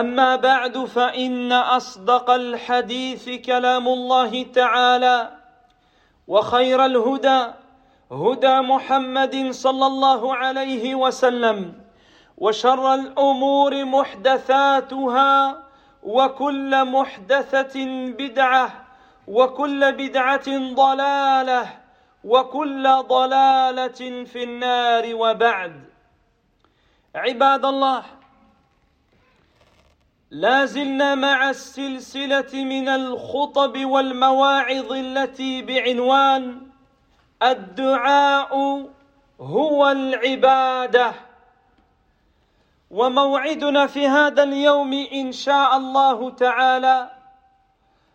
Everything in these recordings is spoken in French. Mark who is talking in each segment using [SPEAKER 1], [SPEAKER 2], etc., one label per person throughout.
[SPEAKER 1] أما بعد فإن أصدق الحديث كلام الله تعالى وخير الهدى هدى محمد صلى الله عليه وسلم وشر الأمور محدثاتها وكل محدثة بدعة وكل بدعة ضلالة وكل ضلالة في النار وبعد. عباد الله لا زلنا مع السلسلة من الخطب والمواعظ التي بعنوان الدعاء هو العبادة. وموعدنا في هذا اليوم إن شاء الله تعالى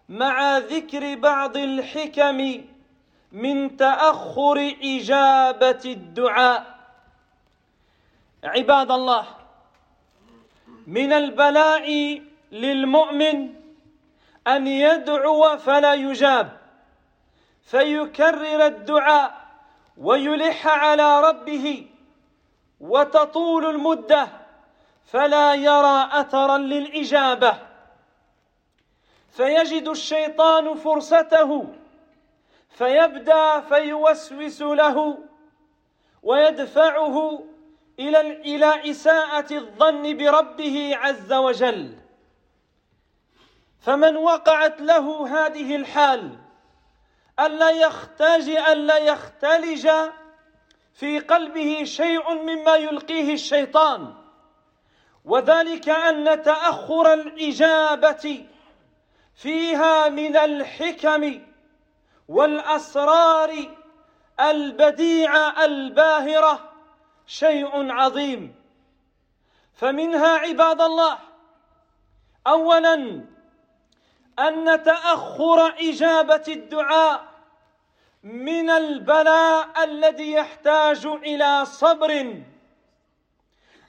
[SPEAKER 1] مع ذكر بعض الحكم من تأخر إجابة الدعاء. عباد الله من البلاء للمؤمن أن يدعو فلا يجاب فيكرر الدعاء ويلح على ربه وتطول المدة فلا يرى أثرا للإجابة. فيجد الشيطان فرصته فيبدأ فيوسوس له ويدفعه إلى إلى إساءة الظن بربه عز وجل. فمن وقعت له هذه الحال الا يختاج الا يختلج في قلبه شيء مما يلقيه الشيطان. وذلك أن تأخر الإجابة فيها من الحكم والأسرار البديعه الباهرة. شيء عظيم. فمنها عباد الله اولا أن تأخر إجابة الدعاء من البلاء الذي يحتاج إلى صبر.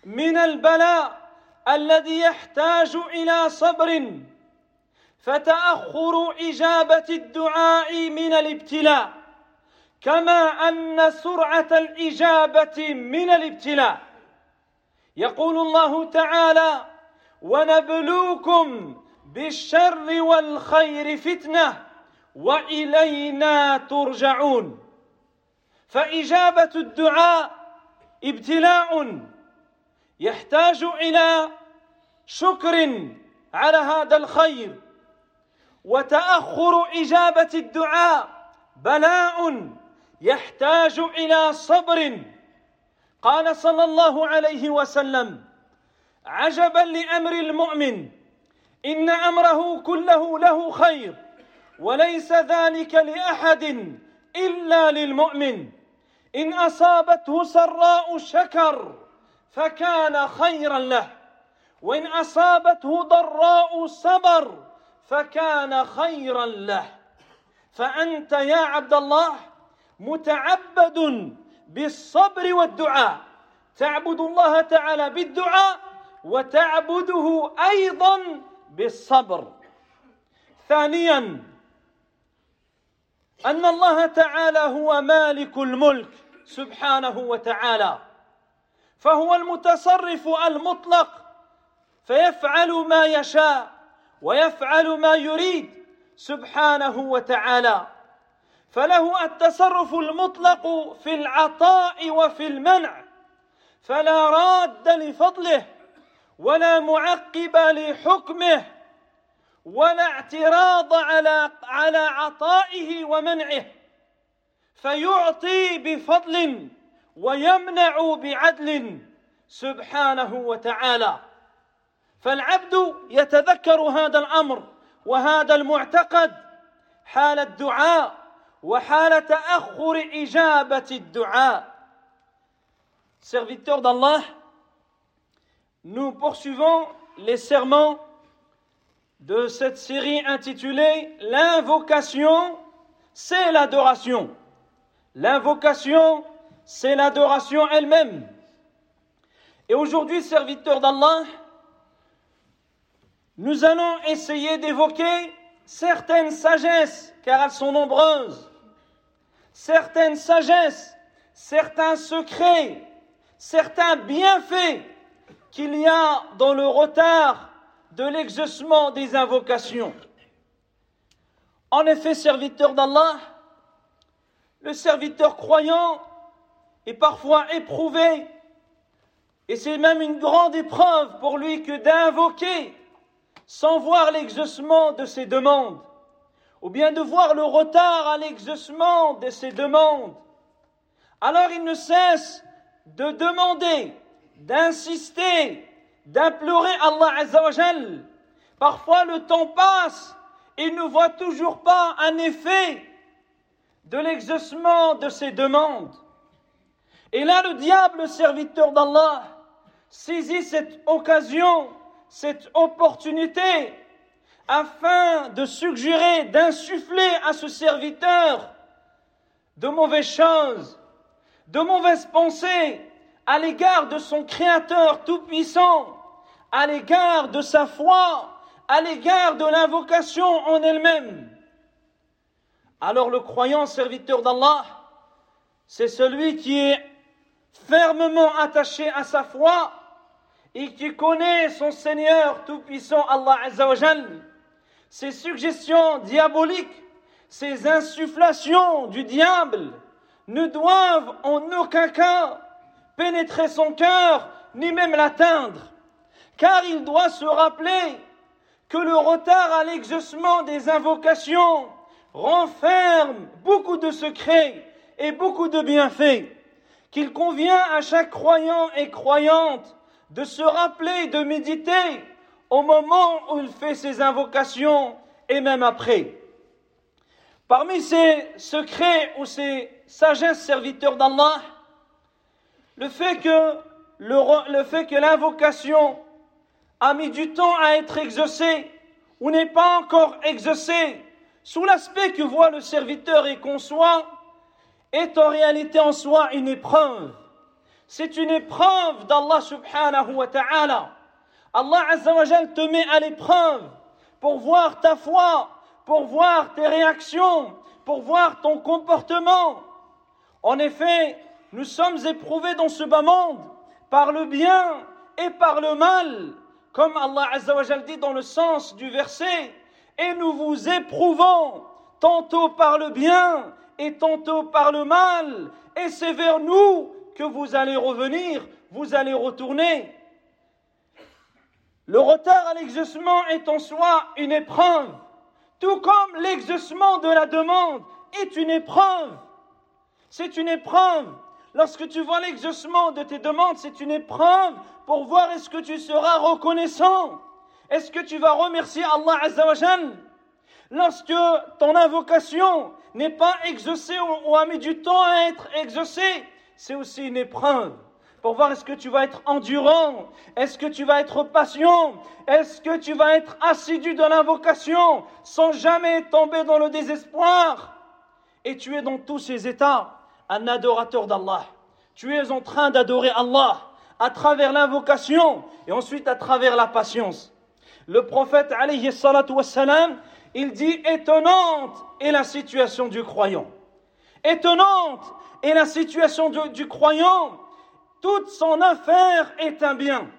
[SPEAKER 1] من البلاء الذي يحتاج إلى صبر. فتأخر إجابة الدعاء من الابتلاء. كما أن سرعة الإجابة من الابتلاء. يقول الله تعالى ونبلوكم بالشر والخير فتنة وإلينا ترجعون. فإجابة الدعاء ابتلاء يحتاج إلى شكر على هذا الخير وتأخر إجابة الدعاء بلاء يحتاج إلى صبر. قال صلى الله عليه وسلم عجبا لأمر المؤمن إن أمره كله له خير وليس ذلك لأحد إلا للمؤمن. إن أصابته سراء شكر فكان خيرا له وإن أصابته ضراء صبر فكان خيرا له. فأنت يا عبد الله متعبد بالصبر والدعاء. تعبد الله تعالى بالدعاء وتعبده أيضا بالصبر. ثانيا أن الله تعالى هو مالك الملك سبحانه وتعالى فهو المتصرف المطلق فيفعل ما يشاء ويفعل ما يريد سبحانه وتعالى. فله التصرف المطلق في العطاء وفي المنع فلا راد لفضله ولا معقب لحكمه ولا اعتراض على على عطائه ومنعه فيعطي بفضل ويمنع بعدل سبحانه وتعالى. فالعبد يتذكر هذا الأمر وهذا المعتقد حال الدعاء وحال تاخر اجابه الدعاء Serviteurs d'Allah, nous poursuivons les serments de cette série intitulée L'invocation, c'est l'adoration. L'invocation, c'est l'adoration elle-même. Et aujourd'hui, serviteurs d'Allah, nous allons essayer d'évoquer certaines sagesses, car elles sont nombreuses, certaines sagesses, certains secrets, certains bienfaits qu'il y a dans le retard de l'exaucement des invocations. En effet, serviteur d'Allah, le serviteur croyant est parfois éprouvé, et c'est même une grande épreuve pour lui que d'invoquer sans voir l'exaucement de ses demandes, ou bien de voir le retard à l'exaucement de ses demandes. Alors il ne cesse de demander, d'insister, d'implorer Allah Azzawajal. Parfois le temps passe et il ne voit toujours pas un effet de l'exaucement de ses demandes. Et là, le diable, serviteur d'Allah, saisit cette occasion, cette opportunité, afin de suggérer, d'insuffler à ce serviteur de mauvaises choses, de mauvaises pensées à l'égard de son Créateur Tout-Puissant, à l'égard de sa foi, à l'égard de l'invocation en elle-même. Alors le croyant serviteur d'Allah, c'est celui qui est fermement attaché à sa foi et qui connaît son Seigneur Tout-Puissant Allah Azzawajal, ses suggestions diaboliques, ses insufflations du diable ne doivent en aucun cas pénétrer son cœur ni même l'atteindre, car il doit se rappeler que le retard à l'exaucement des invocations renferme beaucoup de secrets et beaucoup de bienfaits, qu'il convient à chaque croyant et croyante de se rappeler, de méditer au moment où il fait ses invocations et même après. Parmi ces secrets ou ces sagesses serviteurs d'Allah, le fait que le, fait que l'invocation a mis du temps à être exaucée ou n'est pas encore exaucée sous l'aspect que voit le serviteur et conçoit, est en réalité en soi une épreuve. C'est une épreuve d'Allah subhanahu wa ta'ala. Allah azza wa te met à l'épreuve pour voir ta foi, pour voir tes réactions, pour voir ton comportement. En effet, nous sommes éprouvés dans ce bas monde par le bien et par le mal, comme Allah azza wa dit dans le sens du verset et nous vous éprouvons tantôt par le bien et tantôt par le mal, et c'est vers nous que vous allez revenir, vous allez retourner. Le retard à l'exaucement est en soi une épreuve, tout comme l'exaucement de la demande est une épreuve. C'est une épreuve. Lorsque tu vois l'exaucement de tes demandes, c'est une épreuve pour voir est-ce que tu seras reconnaissant. Est-ce que tu vas remercier Allah Azzawajal Lorsque ton invocation n'est pas exaucée ou a mis du temps à être exaucée, c'est aussi une épreuve pour voir est-ce que tu vas être endurant, est-ce que tu vas être patient, est-ce que tu vas être assidu dans l'invocation sans jamais tomber dans le désespoir. Et tu es dans tous ces états un adorateur d'Allah. Tu es en train d'adorer Allah à travers l'invocation et ensuite à travers la patience. Le prophète, alayhi salatu wassalam, il dit étonnante est la situation du croyant. Étonnante est la situation du, du croyant. Toute son affaire est un bien.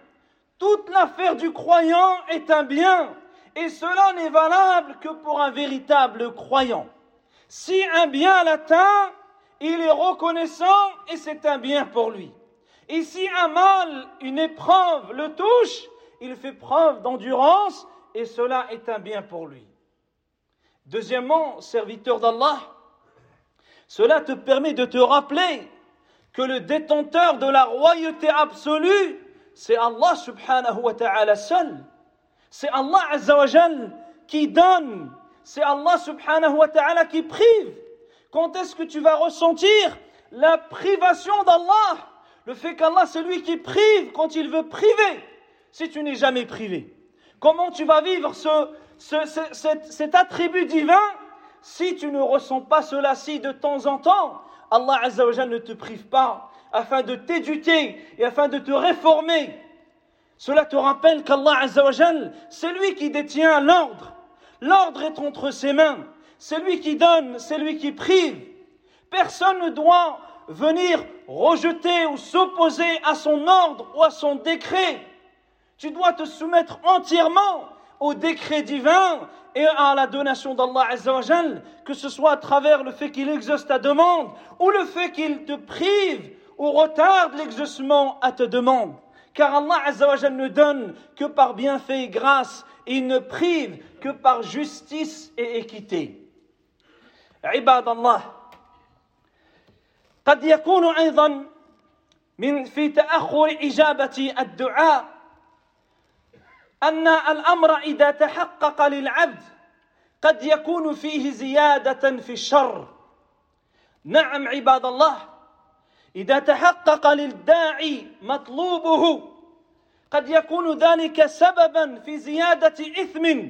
[SPEAKER 1] Toute l'affaire du croyant est un bien. Et cela n'est valable que pour un véritable croyant. Si un bien l'atteint, il est reconnaissant et c'est un bien pour lui. Et si un mal, une épreuve le touche, il fait preuve d'endurance et cela est un bien pour lui. Deuxièmement, serviteur d'Allah, cela te permet de te rappeler que le détenteur de la royauté absolue, c'est Allah subhanahu wa ta'ala seul. C'est Allah azza wa qui donne. C'est Allah subhanahu wa ta'ala qui prive. Quand est-ce que tu vas ressentir la privation d'Allah? Le fait qu'Allah c'est lui qui prive quand il veut priver. Si tu n'es jamais privé. Comment tu vas vivre ce, cet, attribut divin si tu ne ressens pas cela si de temps en temps? Allah Azzawajal ne te prive pas afin de t'éduquer et afin de te réformer. Cela te rappelle qu'Allah Azzawajal, c'est lui qui détient l'ordre. L'ordre est entre ses mains. C'est lui qui donne, c'est lui qui prive. Personne ne doit venir rejeter ou s'opposer à son ordre ou à son décret. Tu dois te soumettre entièrement au décret divin et à la donation d'Allah Azzawajal, que ce soit à travers le fait qu'il exauce ta demande ou le fait qu'il te prive ou retarde l'exaucement à ta demande. Car Allah Azzawajal ne donne que par bienfait et grâce et il ne prive que par justice et équité. عباد الله قد يكون أيضا من في تأخر إجابة الدعاء أن الأمر إذا تحقق للعبد قد يكون فيه زيادة في الشر. نعم عباد الله إذا تحقق للداعي مطلوبه قد يكون ذلك سببا في زيادة إثم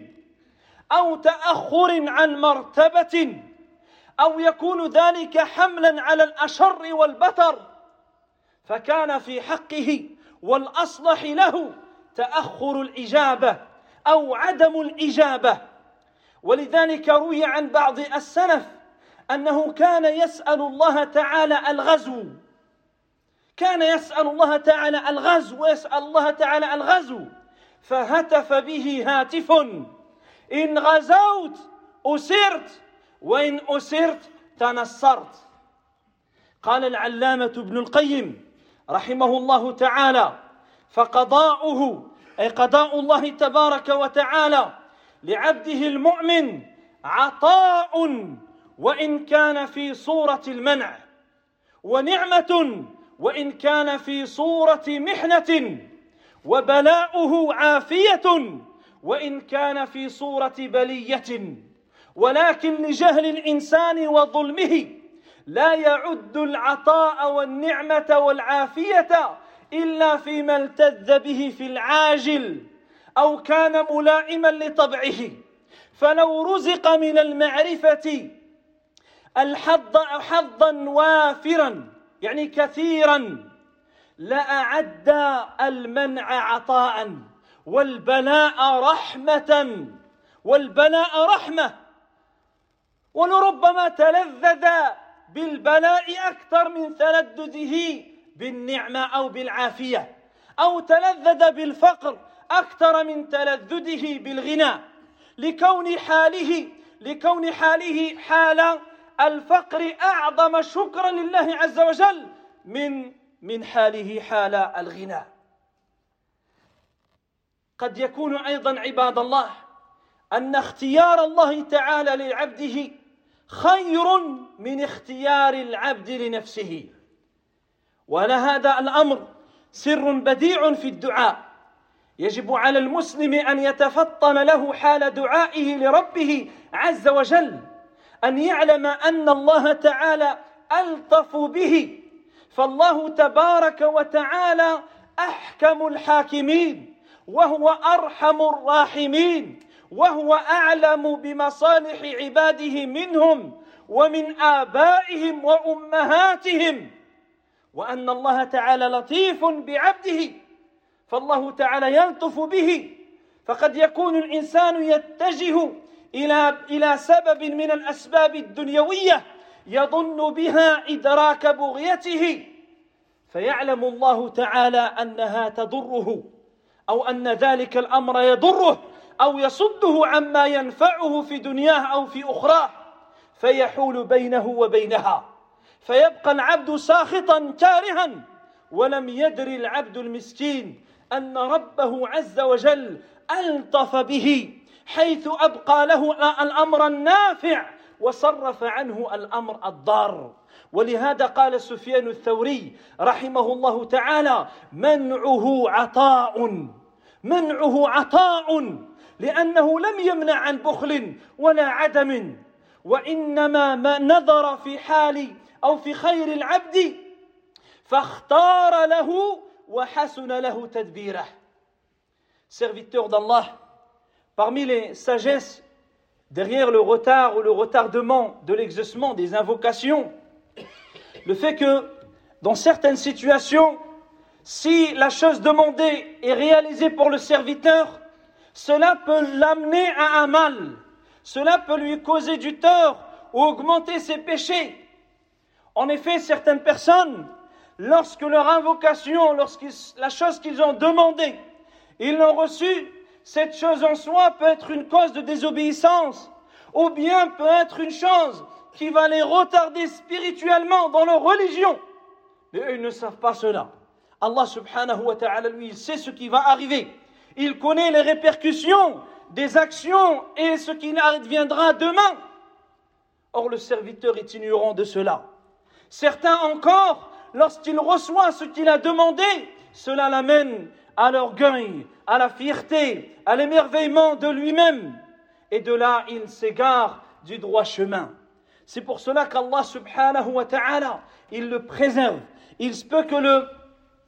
[SPEAKER 1] أو تأخر عن مرتبة أو يكون ذلك حملا على الأشر والبتر. فكان في حقه والأصلح له. تأخر الإجابة أو عدم الإجابة. ولذلك روي عن بعض السلف أنه كان يسأل الله تعالى الغزو. كان يسأل الله تعالى الغزو ويسأل الله تعالى الغزو. فهتف به هاتف إن غزوت أسرت وإن أسرت تنصرت. قال العلامة ابن القيم رحمه الله تعالى فقضاؤه أي قضاء الله تبارك وتعالى لعبده المؤمن عطاء وإن كان في صورة المنع ونعمة وإن كان في صورة محنة وبلاؤه عافية وإن كان في صورة بلية. ولكن لجهل الإنسان وظلمه لا يعد العطاء والنعمة والعافية إلا فيما التذ به في العاجل أو كان ملائما لطبعه. فلو رزق من المعرفة الحظ حظا وافرا يعني كثيرا لأعد المنع عطاء والبلاء رحمة والبلاء رحمة. ولربما تلذذ بالبلاء أكثر من تلذذه بالنعمة أو بالعافية أو تلذذ بالفقر أكثر من تلذذه بالغنى. لكون حاله لكون حاله حال الفقر أعظم شكرا لله عز وجل من من حاله حال الغنى. قد يكون أيضا عباد الله أن اختيار الله تعالى لعبده خير من اختيار العبد لنفسه. ولهذا الأمر سر بديع في الدعاء. يجب على المسلم أن يتفطن له حال دعائه لربه عز وجل أن يعلم أن الله تعالى ألطف به. فالله تبارك وتعالى أحكم الحاكمين وهو أرحم الراحمين وهو أعلم بمصالح عباده منهم ومن آبائهم وأمهاتهم. وأن الله تعالى لطيف بعبده فالله تعالى يلطف به فقد يكون الإنسان يتجه إلى إلى سبب من الأسباب الدنيوية يظن بها إدراك بغيته. فيعلم الله تعالى أنها تضره أو أن ذلك الأمر يضره أو يصده عما ينفعه في دنياه أو في أخراه. فيحول بينه وبينها. فيبقى العبد ساخطا كارها. ولم يدر العبد المسكين أن ربه عز وجل ألطف به حيث أبقى له الأمر النافع وصرف عنه الأمر الضار. ولهذا قال سفيان الثوري رحمه الله تعالى منعه عطاء منعه عطاء لأنه لم يمنع عن بخل ولا عدم. وإنما ما نظر في حال أو في خير العبد فاختار له وحسن له تدبيره serviteur d'Allah parmi les sagesses derrière le retard ou le retardement de l'exaucement des invocations le fait que dans certaines situations si la chose demandée est réalisée pour le serviteur cela peut l'amener à un mal cela peut lui causer du tort ou augmenter ses péchés en effet certaines personnes lorsque leur invocation, lorsque la chose qu'ils ont demandée, ils l'ont reçue, cette chose en soi peut être une cause de désobéissance, ou bien peut être une chose qui va les retarder spirituellement dans leur religion. Mais eux, ils ne savent pas cela. Allah subhanahu wa ta'ala, lui, il sait ce qui va arriver. Il connaît les répercussions des actions et ce qui adviendra demain. Or, le serviteur est ignorant de cela. Certains encore lorsqu'il reçoit ce qu'il a demandé, cela l'amène à l'orgueil, à la fierté, à l'émerveillement de lui-même. Et de là, il s'égare du droit chemin. C'est pour cela qu'Allah subhanahu wa ta'ala, il le préserve. Il se peut que le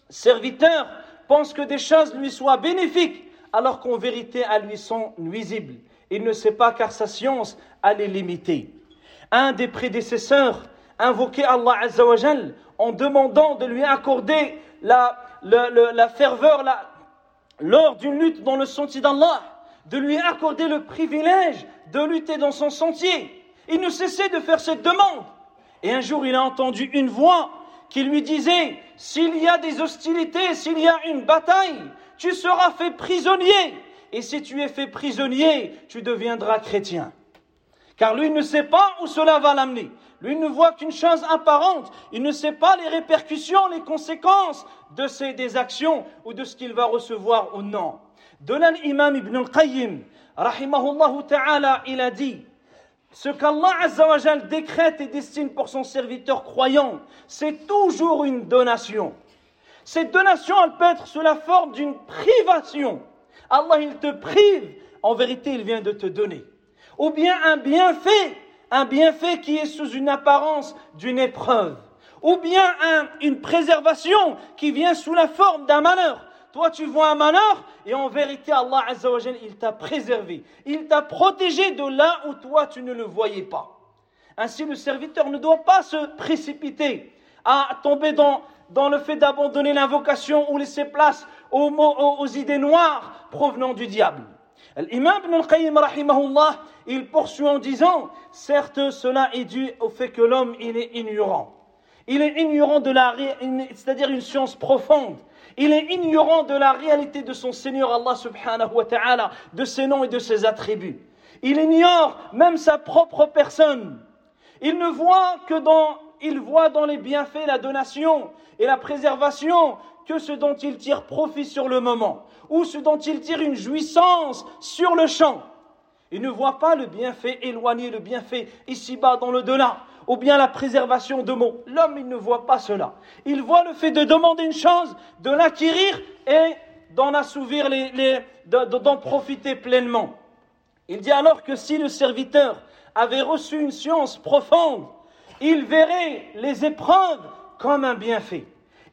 [SPEAKER 1] serviteur pense que des choses lui soient bénéfiques, alors qu'en vérité, elles lui sont nuisibles. Il ne sait pas car sa science les limitée. Un des prédécesseurs invoquait Allah Azzawajal en demandant de lui accorder la, la, ferveur lors d'une lutte dans le sentier d'Allah, de lui accorder le privilège de lutter dans son sentier. Il ne cessait de faire cette demande. Et un jour, il a entendu une voix qui lui disait, s'il y a des hostilités, s'il y a une bataille, tu seras fait prisonnier. Et si tu es fait prisonnier, tu deviendras chrétien. Car lui ne sait pas où cela va l'amener. Lui ne voit qu'une chose apparente. Il ne sait pas les répercussions, les conséquences de ses des actions ou de ce qu'il va recevoir ou non. De l'imam Ibn al-Qayyim, rahimahullah ta'ala, il a dit ce qu'Allah Azzawajal décrète et destine pour son serviteur croyant, c'est toujours une donation. Cette donation, elle peut être sous la forme d'une privation. Allah, il te prive, en vérité, il vient de te donner. Ou bien un bienfait un bienfait qui est sous une apparence d'une épreuve, ou bien une préservation qui vient sous la forme d'un malheur. Toi, tu vois un malheur, et en vérité, Allah Azzawajal, il t'a préservé. Il t'a protégé de là où toi, tu ne le voyais pas. Ainsi, le serviteur ne doit pas se précipiter à tomber dans, le fait d'abandonner l'invocation ou laisser place aux idées noires provenant du diable. L'imam Ibn al-Qayyim, rahimahullah, il poursuit en disant, certes, cela est dû au fait que l'homme, il est ignorant. Il est ignorant de la, c'est-à-dire une science profonde. Il est ignorant de la réalité de son Seigneur Allah subhanahu wa ta'ala, de ses noms et de ses attributs. Il ignore même sa propre personne. Il ne voit que dans, il voit dans les bienfaits la donation et la préservation que ce dont il tire profit sur le moment, ou ce dont il tire une jouissance sur le champ. Il ne voit pas le bienfait éloigné, le bienfait ici-bas dans le delà, ou bien la préservation de mots. L'homme, il ne voit pas cela. Il voit le fait de demander une chose, de l'acquérir et d'en assouvir les, d'en profiter pleinement. Il dit alors que si le serviteur avait reçu une science profonde, il verrait les épreuves comme un bienfait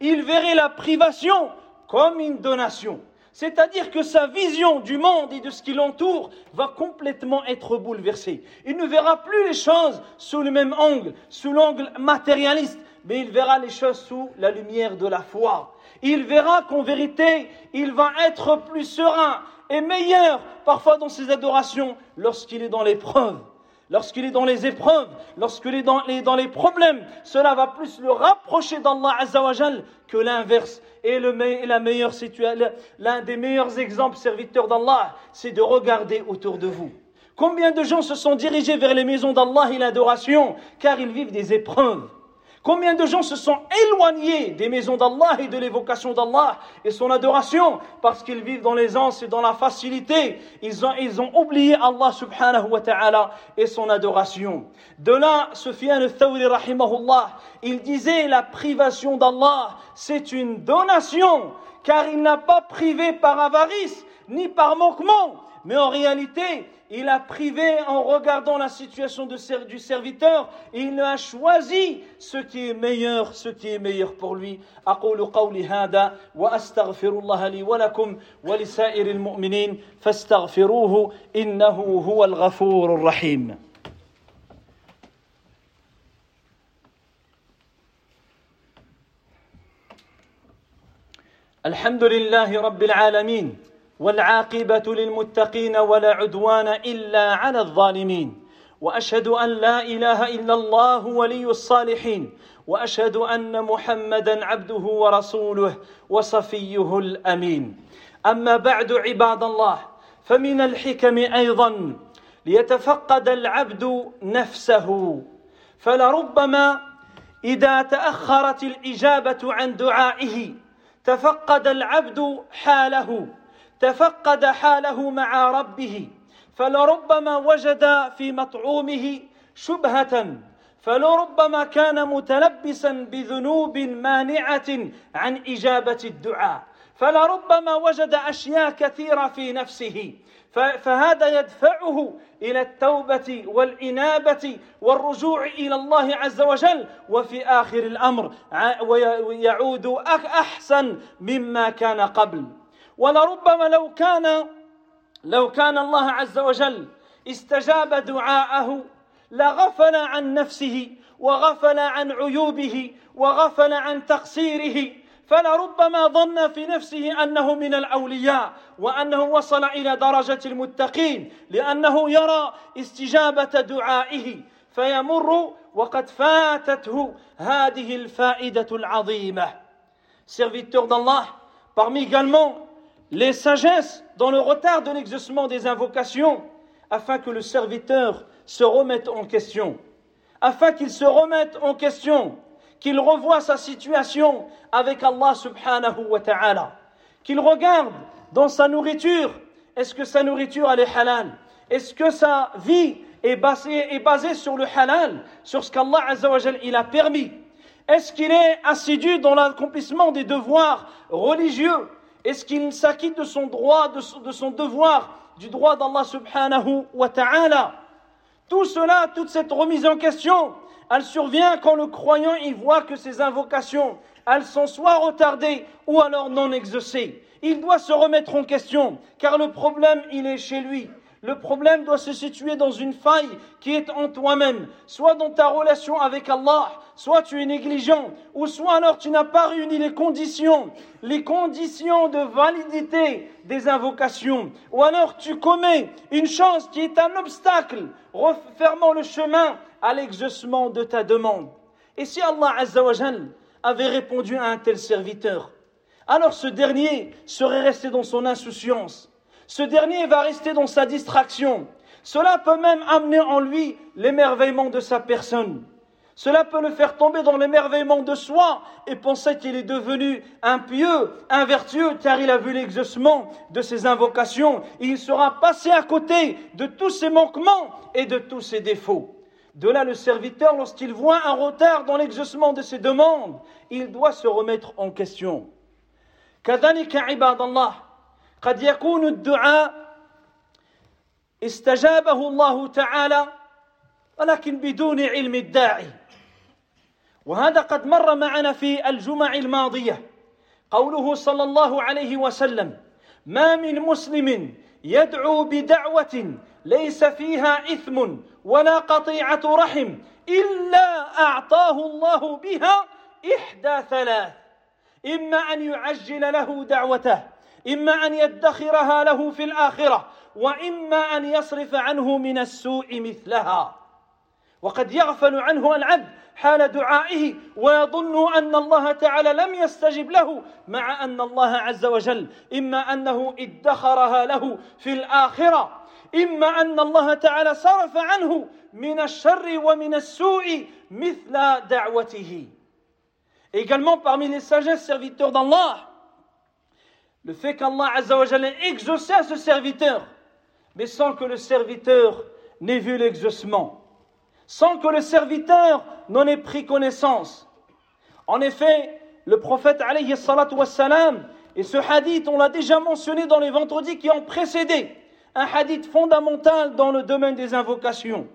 [SPEAKER 1] il verrait la privation comme une donation. C'est-à-dire que sa vision du monde et de ce qui l'entoure va complètement être bouleversée. Il ne verra plus les choses sous le même angle, sous l'angle matérialiste, mais il verra les choses sous la lumière de la foi. Il verra qu'en vérité, il va être plus serein et meilleur parfois dans ses adorations lorsqu'il est dans l'épreuve lorsqu'il est dans les épreuves, lorsqu'il est dans les, problèmes, cela va plus le rapprocher d'Allah Azzawajal que l'inverse. Et, la l'un des meilleurs exemples serviteurs d'Allah, c'est de regarder autour de vous. Combien de gens se sont dirigés vers les maisons d'Allah et l'adoration car ils vivent des épreuves Combien de gens se sont éloignés des maisons d'Allah et de l'évocation d'Allah et son adoration parce qu'ils vivent dans l'aisance et dans la facilité? Ils ont, ils ont oublié Allah subhanahu wa ta'ala et son adoration. De là, Sufyan al-Thawri rahimahullah, il disait la privation d'Allah, c'est une donation car il n'a pas privé par avarice ni par manquement, mais en réalité, il a privé en regardant la situation du serviteur, il a choisi ce qui est meilleur, ce qui est meilleur pour lui. أقول قولي هذا وأستغفر الله لي ولكم ولسائر المؤمنين فاستغفروه إنه هو الغفور الرحيم. الحمد لله رب العالمين والعاقبة للمتقين ولا عدوان إلا على الظالمين. وأشهد أن لا إله إلا الله ولي الصالحين. وأشهد أن محمدا عبده ورسوله وصفيه الأمين. أما بعد عباد الله فمن الحكم أيضا ليتفقد العبد نفسه. فلربما إذا تأخرت الإجابة عن دعائه تفقد العبد حاله. تفقد حاله مع ربه فلربما وجد في مطعومه شبهة فلربما كان متلبسا بذنوب مانعة عن إجابة الدعاء فلربما وجد أشياء كثيرة في نفسه فهذا يدفعه إلى التوبة والإنابة والرجوع إلى الله عز وجل وفي آخر الأمر ويعود أحسن مما كان قبل. ولربما لو كان لو كان الله عز وجل استجاب دعاءه لغفل عن نفسه وغفل عن عيوبه وغفل عن تقصيره فلربما ظن في نفسه أنه من الأولياء وأنه وصل إلى درجة المتقين لأنه يرى استجابة دعائه فيمر وقد فاتته هذه الفائدة العظيمة. Serviteur d'Allah parmi également les sagesses dans le retard de l'exaucement des invocations, afin que le serviteur se remette en question, afin qu'il se remette en question, qu'il revoie sa situation avec Allah subhanahu wa ta'ala, qu'il regarde dans sa nourriture, est-ce que sa nourriture elle est halal? Est-ce que sa vie est basée, sur le halal, sur ce qu'Allah il a permis? Est-ce qu'il est assidu dans l'accomplissement des devoirs religieux? Est-ce qu'il s'acquitte de son droit, de son, devoir, du droit d'Allah subhanahu wa ta'ala? Tout cela, toute cette remise en question, elle survient quand le croyant y voit que ses invocations, elles sont soit retardées ou alors non exaucées. Il doit se remettre en question, car le problème, il est chez lui. Le problème doit se situer dans une faille qui est en toi-même, soit dans ta relation avec Allah, soit tu es négligent, ou soit alors tu n'as pas réuni les conditions, les conditions de validité des invocations, ou alors tu commets une chose qui est un obstacle, refermant le chemin à l'exaucement de ta demande. Et si Allah Azzawajal avait répondu à un tel serviteur, alors ce dernier serait resté dans son insouciance ce dernier va rester dans sa distraction. Cela peut même amener en lui l'émerveillement de sa personne. Cela peut le faire tomber dans l'émerveillement de soi et penser qu'il est devenu un pieux, un vertueux, car il a vu l'exaucement de ses invocations. Il sera passé à côté de tous ses manquements et de tous ses défauts. De là, le serviteur, lorsqu'il voit un retard dans l'exaucement de ses demandes, il doit se remettre en question. قد يكون الدعاء استجابه الله تعالى ولكن بدون علم الداعي. وهذا قد مر معنا في الجمع الماضية. قوله صلى الله عليه وسلم ما من مسلم يدعو بدعوة ليس فيها إثم ولا قطيعة رحم إلا أعطاه الله بها إحدى ثلاث إما أن يعجل له دعوته إما أن يدخرها له في الآخرة وإما أن يصرف عنه من السوء مثلها. وقد يغفل عنه العبد حال دعائه ويظن أن الله تعالى لم يستجب له مع أن الله عز وجل إما أنه ادخرها له في الآخرة إما أن الله تعالى صرف عنه من الشر ومن السوء مثل دعوته. Également parmi les sagesses serviteurs d'Allah, le fait qu'Allah Azzawajal ait exaucé à ce serviteur, mais sans que le serviteur n'ait vu l'exaucement, sans que le serviteur n'en ait pris connaissance. En effet, le prophète alayhi salatu et ce hadith, on l'a déjà mentionné dans les vendredis qui ont précédé, un hadith fondamental dans le domaine des invocations.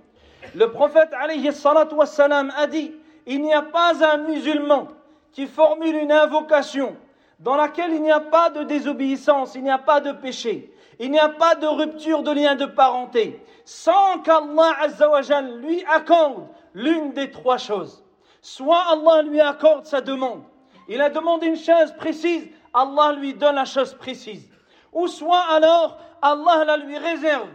[SPEAKER 1] Le prophète alayhi salatu a dit, il n'y a pas un musulman qui formule une invocation dans laquelle il n'y a pas de désobéissance, il n'y a pas de péché, il n'y a pas de rupture de lien de parenté, sans qu'Allah lui accorde l'une des trois choses. Soit Allah lui accorde sa demande, il a demandé une chose précise, Allah lui donne la chose précise. Ou soit alors Allah la lui réserve,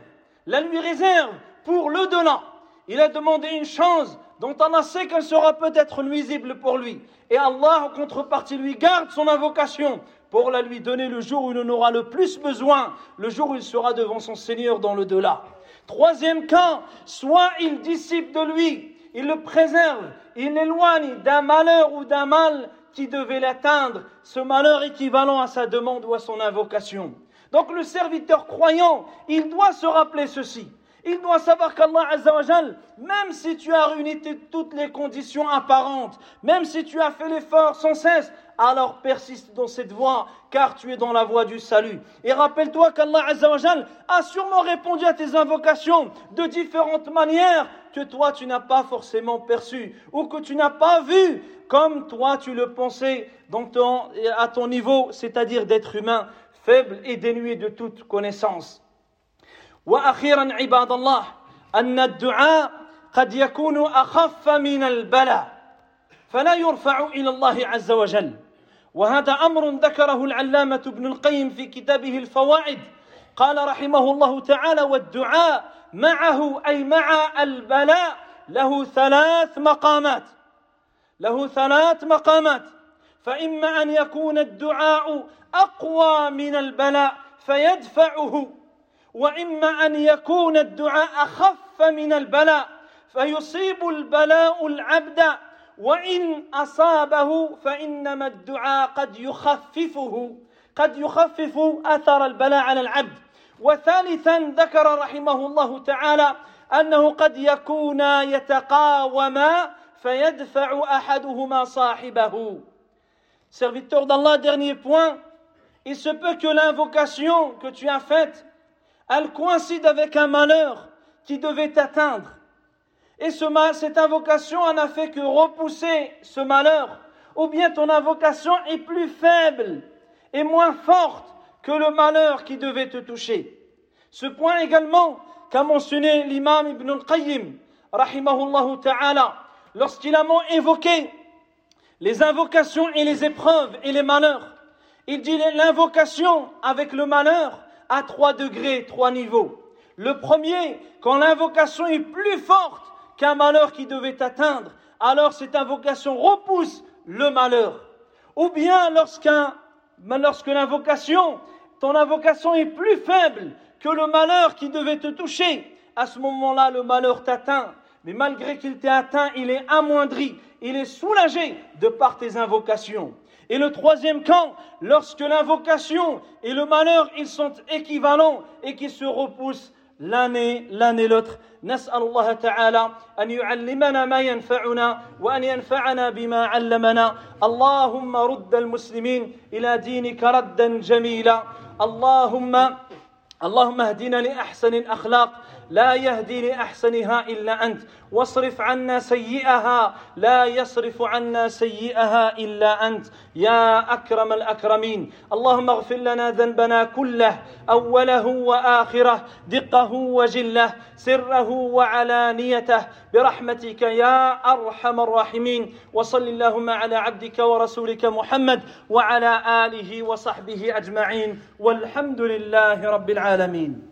[SPEAKER 1] la lui réserve pour le delà. Il a demandé une chose dont Allah sait qu'elle sera peut-être nuisible pour lui. Et Allah, en contrepartie, lui garde son invocation pour la lui donner le jour où il en aura le plus besoin, le jour où il sera devant son Seigneur dans le delà. Troisième cas, soit il dissipe de lui, il le préserve, il l'éloigne d'un malheur ou d'un mal qui devait l'atteindre, ce malheur équivalent à sa demande ou à son invocation. Donc le serviteur croyant, il doit se rappeler ceci. Il doit savoir qu'Allah Azzawajal, même si tu as réuni toutes les conditions apparentes, même si tu as fait l'effort sans cesse, alors persiste dans cette voie, car tu es dans la voie du salut. Et rappelle-toi qu'Allah Azzawajal a sûrement répondu à tes invocations de différentes manières que toi tu n'as pas forcément perçues, ou que tu n'as pas vues comme toi tu le pensais à ton niveau, c'est-à-dire d'être humain faible et dénué de toute connaissance. وأخيرا عباد الله أن الدعاء قد يكون أخف من البلاء فلا يرفع إلى الله عز وجل. وهذا أمر ذكره العلامة ابن القيم في كتابه الفوائد. قال رحمه الله تعالى والدعاء معه أي مع البلاء له ثلاث مقامات. له ثلاث مقامات. فإما أن يكون الدعاء أقوى من البلاء فيدفعه. وإما أن يكون الدعاء أخف من البلاء فيصيب البلاء العبد وإن أصابه فإنما الدعاء قد يخففه قد يخفف أثر البلاء على العبد. وثالثا ذكر رحمه الله تعالى أنه قد يكون يتقاوما فيدفع أحدهما صاحبه. Serviteur d'Allah, dernier point, il se peut que l'invocation que tu as faite elle coïncide avec un malheur qui devait t'atteindre. Et ce cette invocation en a fait que repousser ce malheur, ou bien ton invocation est plus faible et moins forte que le malheur qui devait te toucher. Ce point également qu'a mentionné l'imam Ibn al-Qayyim, rahimahullah ta'ala, lorsqu'il a évoqué les invocations et les épreuves et les malheurs. Il dit l'invocation avec le malheur à trois degrés, trois niveaux. Le premier, quand l'invocation est plus forte qu'un malheur qui devait atteindre, alors cette invocation repousse le malheur. Ou bien lorsqu'un, lorsque l'invocation, ton invocation est plus faible que le malheur qui devait te toucher, à ce moment-là, le malheur t'atteint. Mais malgré qu'il t'ait atteint, il est amoindri, il est soulagé de par tes invocations. Et le troisième camp, lorsque l'invocation et le malheur, ils sont équivalents et qui se repoussent l'année l'un et l'autre. نسأل الله تعالى أن يعلمنا ما ينفعنا وأن ينفعنا بما علمنا اللهم رد المسلمين إلى دينك ردا جميلا اللهم اللهم اهدنا لأحسن الأخلاق لا يهدي لأحسنها إلا أنت. واصرف عنا سيئها. لا يصرف عنا سيئها إلا أنت. يا أكرم الأكرمين. اللهم اغفر لنا ذنبنا كله أوله وآخره دقه وجله سره وعلانيته. برحمتك يا أرحم الراحمين. وصل اللهم على عبدك ورسولك محمد وعلى آله وصحبه أجمعين. والحمد لله رب العالمين.